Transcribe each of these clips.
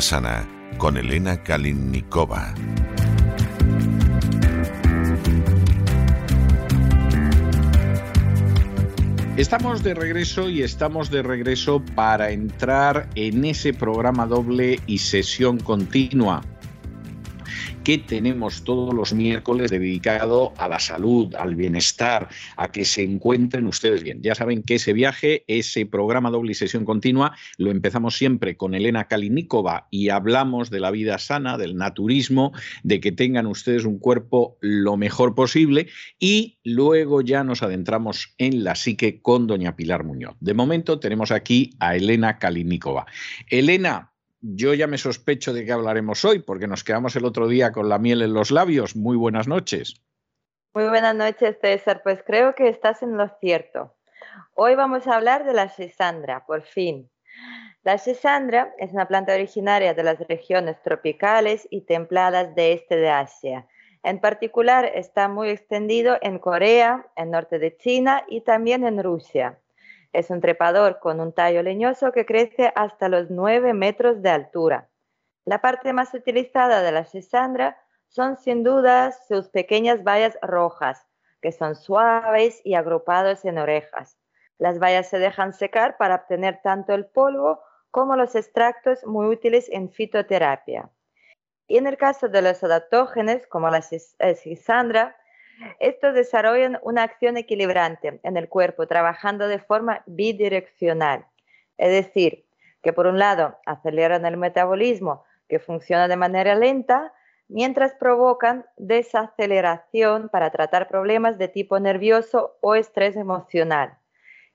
Sana con Elena Kalinnikova. Estamos de regreso y estamos de regreso para entrar en ese programa doble y sesión continua que tenemos todos los miércoles dedicado a la salud, al bienestar, a que se encuentren ustedes bien. Ya saben que ese viaje, ese programa doble y sesión continua, lo empezamos siempre con Elena Kalinikova y hablamos de la vida sana, del naturismo, de que tengan ustedes un cuerpo lo mejor posible y luego ya nos adentramos en la psique con doña Pilar Muñoz. De momento tenemos aquí a Elena Kalinikova. Elena, yo ya me sospecho de qué hablaremos hoy, porque nos quedamos el otro día con la miel en los labios. Muy buenas noches. Muy buenas noches, César. Pues creo que estás en lo cierto. Hoy vamos a hablar de la sesandra, por fin. La sesandra es una planta originaria de las regiones tropicales y templadas de este de Asia. En particular, está muy extendido en Corea, en norte de China y también en Rusia. Es un trepador con un tallo leñoso que crece hasta los 9 metros de altura. La parte más utilizada de la sesandra son sin duda sus pequeñas bayas rojas, que son suaves y agrupados en orejas. Las bayas se dejan secar para obtener tanto el polvo como los extractos muy útiles en fitoterapia. Y en el caso de los adaptógenos, como la sesandra, estos desarrollan una acción equilibrante en el cuerpo, trabajando de forma bidireccional. Es decir, que por un lado aceleran el metabolismo, que funciona de manera lenta, mientras provocan desaceleración para tratar problemas de tipo nervioso o estrés emocional.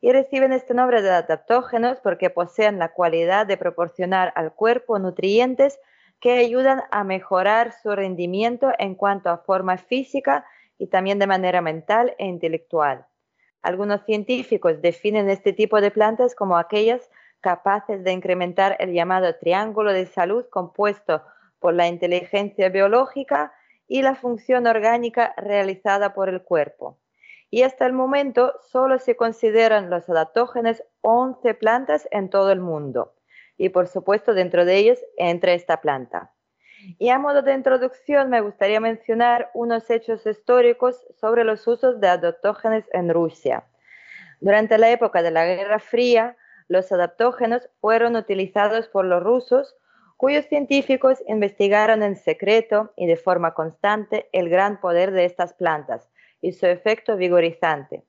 Y reciben este nombre de adaptógenos porque poseen la cualidad de proporcionar al cuerpo nutrientes que ayudan a mejorar su rendimiento en cuanto a forma física y también de manera mental e intelectual. Algunos científicos definen este tipo de plantas como aquellas capaces de incrementar el llamado triángulo de salud compuesto por la inteligencia biológica y la función orgánica realizada por el cuerpo. Y hasta el momento solo se consideran los adaptógenos 11 plantas en todo el mundo. Y por supuesto dentro de ellos entra esta planta. Y a modo de introducción me gustaría mencionar unos hechos históricos sobre los usos de adaptógenos en Rusia. Durante la época de la Guerra Fría, los adaptógenos fueron utilizados por los rusos, cuyos científicos investigaron en secreto y de forma constante el gran poder de estas plantas y su efecto vigorizante.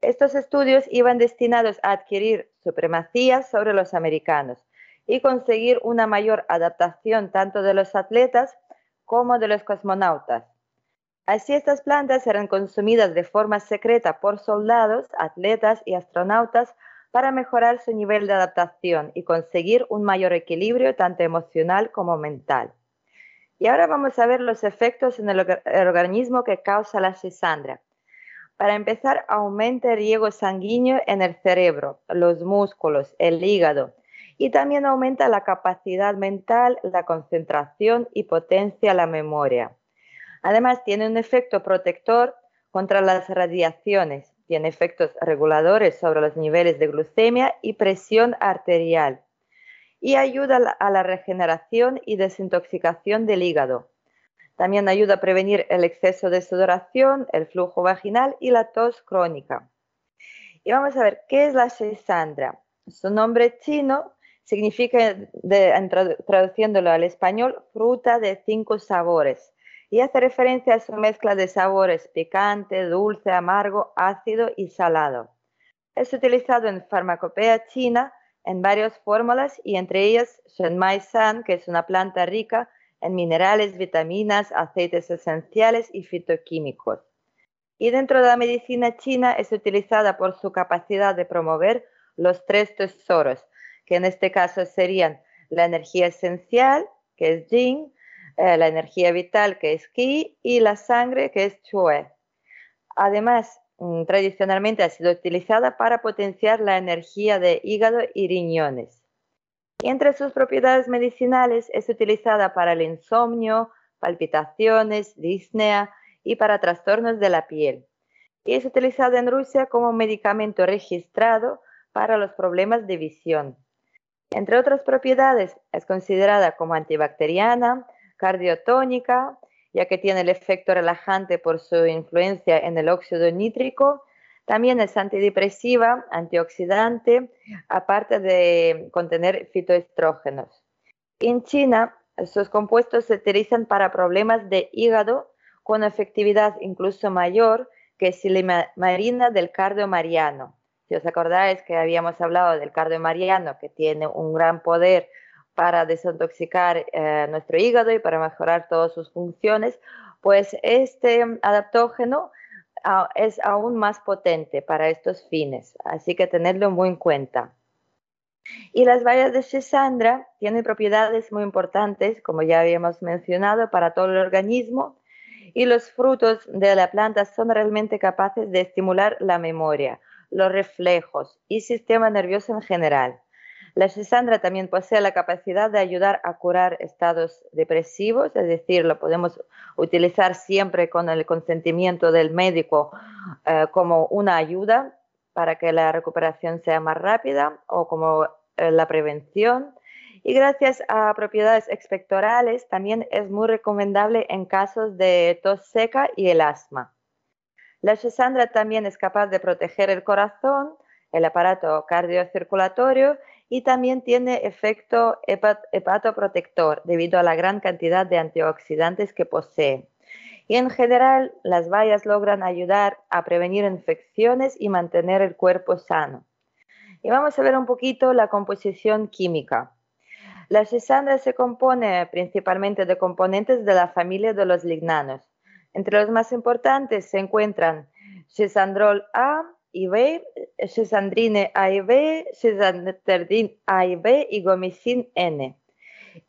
Estos estudios iban destinados a adquirir supremacía sobre los americanos y conseguir una mayor adaptación tanto de los atletas como de los cosmonautas. Así estas plantas eran consumidas de forma secreta por soldados, atletas y astronautas para mejorar su nivel de adaptación y conseguir un mayor equilibrio tanto emocional como mental. Y ahora vamos a ver los efectos en el, organismo que causa la cisandra. Para empezar, aumenta el riego sanguíneo en el cerebro, los músculos, el hígado, y también aumenta la capacidad mental, la concentración y potencia la memoria. Además, tiene un efecto protector contra las radiaciones, tiene efectos reguladores sobre los niveles de glucemia y presión arterial y ayuda a la regeneración y desintoxicación del hígado. También ayuda a prevenir el exceso de sudoración, el flujo vaginal y la tos crónica. Y vamos a ver, ¿qué es la sesandra? Su nombre chino significa, traduciéndolo al español, fruta de cinco sabores y hace referencia a su mezcla de sabores picante, dulce, amargo, ácido y salado. Es utilizado en farmacopea china en varias fórmulas y entre ellas Shenmai San, que es una planta rica en minerales, vitaminas, aceites esenciales y fitoquímicos. Y dentro de la medicina china es utilizada por su capacidad de promover los tres tesoros, que en este caso serían la energía esencial, que es Jing, eh, la energía vital, que es Qi, y la sangre, que es Chue. Además, mm, tradicionalmente ha sido utilizada para potenciar la energía de hígado y riñones. Y entre sus propiedades medicinales es utilizada para el insomnio, palpitaciones, disnea y para trastornos de la piel. Y es utilizada en Rusia como medicamento registrado para los problemas de visión. Entre otras propiedades, es considerada como antibacteriana, cardiotónica, ya que tiene el efecto relajante por su influencia en el óxido nítrico. También es antidepresiva, antioxidante, aparte de contener fitoestrógenos. En China, sus compuestos se utilizan para problemas de hígado con efectividad incluso mayor que silimarina del cardio mariano. Si os acordáis que habíamos hablado del cardio mariano, que tiene un gran poder para desintoxicar eh, nuestro hígado y para mejorar todas sus funciones, pues este adaptógeno ah, es aún más potente para estos fines, así que tenerlo muy en cuenta. Y las bayas de Sesandra tienen propiedades muy importantes, como ya habíamos mencionado, para todo el organismo, y los frutos de la planta son realmente capaces de estimular la memoria, los reflejos y sistema nervioso en general. La sesandra también posee la capacidad de ayudar a curar estados depresivos, es decir, lo podemos utilizar siempre con el consentimiento del médico eh, como una ayuda para que la recuperación sea más rápida o como eh, la prevención. Y gracias a propiedades expectorales también es muy recomendable en casos de tos seca y el asma. La Sesandra también es capaz de proteger el corazón, el aparato cardiocirculatorio y también tiene efecto hepatoprotector debido a la gran cantidad de antioxidantes que posee. Y en general, las bayas logran ayudar a prevenir infecciones y mantener el cuerpo sano. Y vamos a ver un poquito la composición química. La sesandra se compone principalmente de componentes de la familia de los lignanos, entre los más importantes se encuentran Sesandrol A y B, Sesandrine A y B, Sesanderdin A y B y Gomicin N.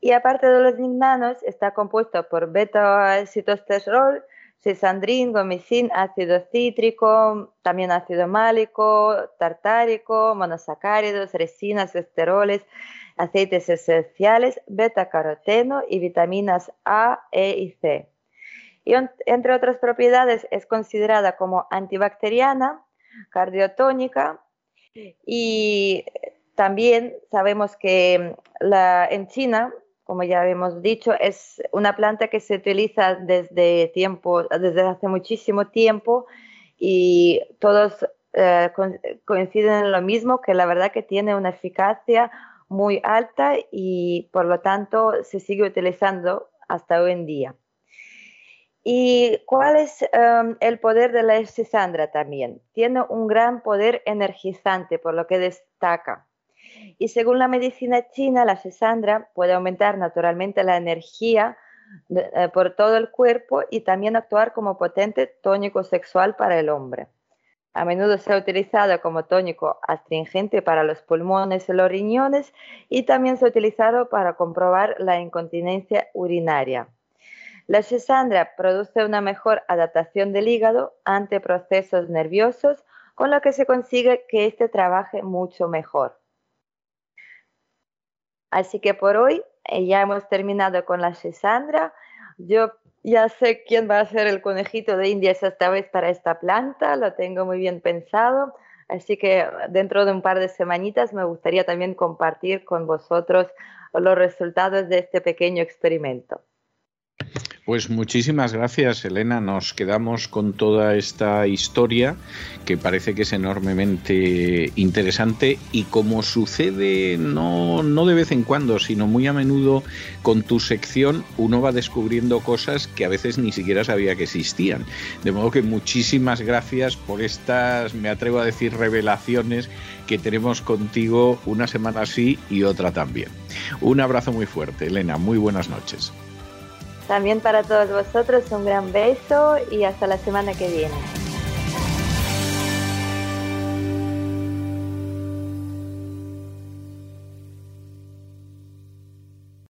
Y aparte de los lignanos, está compuesto por beta-citosterol, sesandrin, gomicin, ácido cítrico, también ácido málico, tartárico, monosacáridos, resinas, esteroles, aceites esenciales, beta-caroteno y vitaminas A, E y C y entre otras propiedades es considerada como antibacteriana, cardiotónica y también sabemos que la, en China, como ya hemos dicho, es una planta que se utiliza desde, tiempo, desde hace muchísimo tiempo y todos eh, coinciden en lo mismo, que la verdad que tiene una eficacia muy alta y por lo tanto se sigue utilizando hasta hoy en día. ¿Y cuál es em, el poder de la escisandra también? Tiene un gran poder energizante, por lo que destaca. Y según la medicina china, la escisandra puede aumentar naturalmente la energía eh, por todo el cuerpo y también actuar como potente tónico sexual para el hombre. A menudo se ha utilizado como tónico astringente para los pulmones y los riñones y también se ha utilizado para comprobar la incontinencia urinaria. La sesandra produce una mejor adaptación del hígado ante procesos nerviosos, con lo que se consigue que éste trabaje mucho mejor. Así que por hoy eh, ya hemos terminado con la sesandra. Yo ya sé quién va a ser el conejito de Indias esta vez para esta planta, lo tengo muy bien pensado. Así que dentro de un par de semanitas me gustaría también compartir con vosotros los resultados de este pequeño experimento. Pues muchísimas gracias, Elena. Nos quedamos con toda esta historia que parece que es enormemente interesante y como sucede no, no de vez en cuando, sino muy a menudo con tu sección, uno va descubriendo cosas que a veces ni siquiera sabía que existían. De modo que muchísimas gracias por estas, me atrevo a decir, revelaciones que tenemos contigo una semana así y otra también. Un abrazo muy fuerte, Elena. Muy buenas noches. También para todos vosotros un gran beso y hasta la semana que viene.